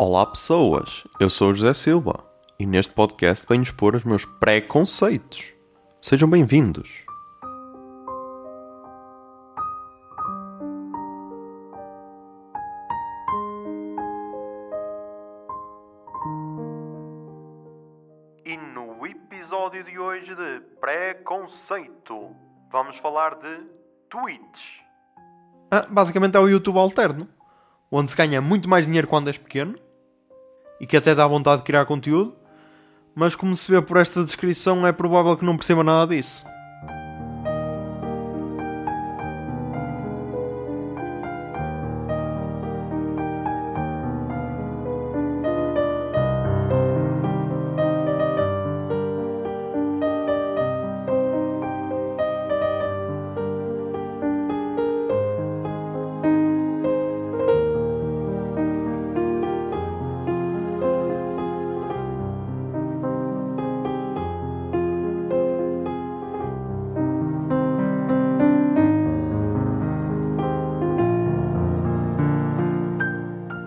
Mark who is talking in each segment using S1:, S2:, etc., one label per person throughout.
S1: Olá pessoas, eu sou o José Silva e neste podcast venho expor os meus preconceitos. Sejam bem-vindos. E no episódio de hoje de preconceito, vamos falar de tweets.
S2: Ah, basicamente é o YouTube alterno, onde se ganha muito mais dinheiro quando és pequeno e que até dá vontade de criar conteúdo, mas como se vê por esta descrição, é provável que não perceba nada disso.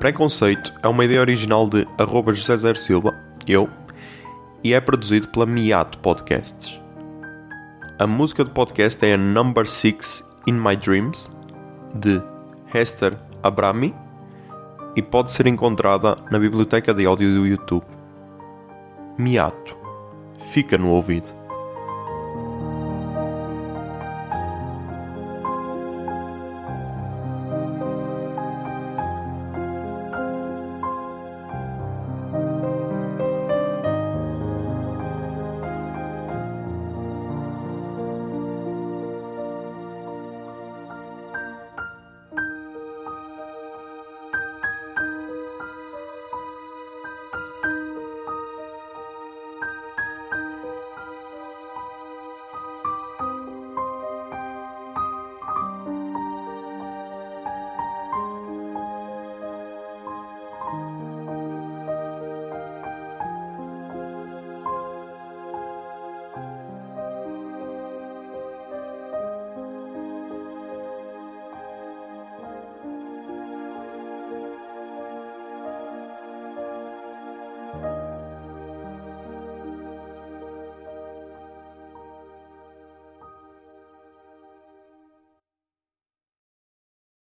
S1: Preconceito é uma ideia original de arroba José Zer Silva, eu, e é produzido pela Miato Podcasts. A música do podcast é a Number 6 In My Dreams, de Hester Abrami, e pode ser encontrada na biblioteca de áudio do YouTube. Miato. Fica no ouvido.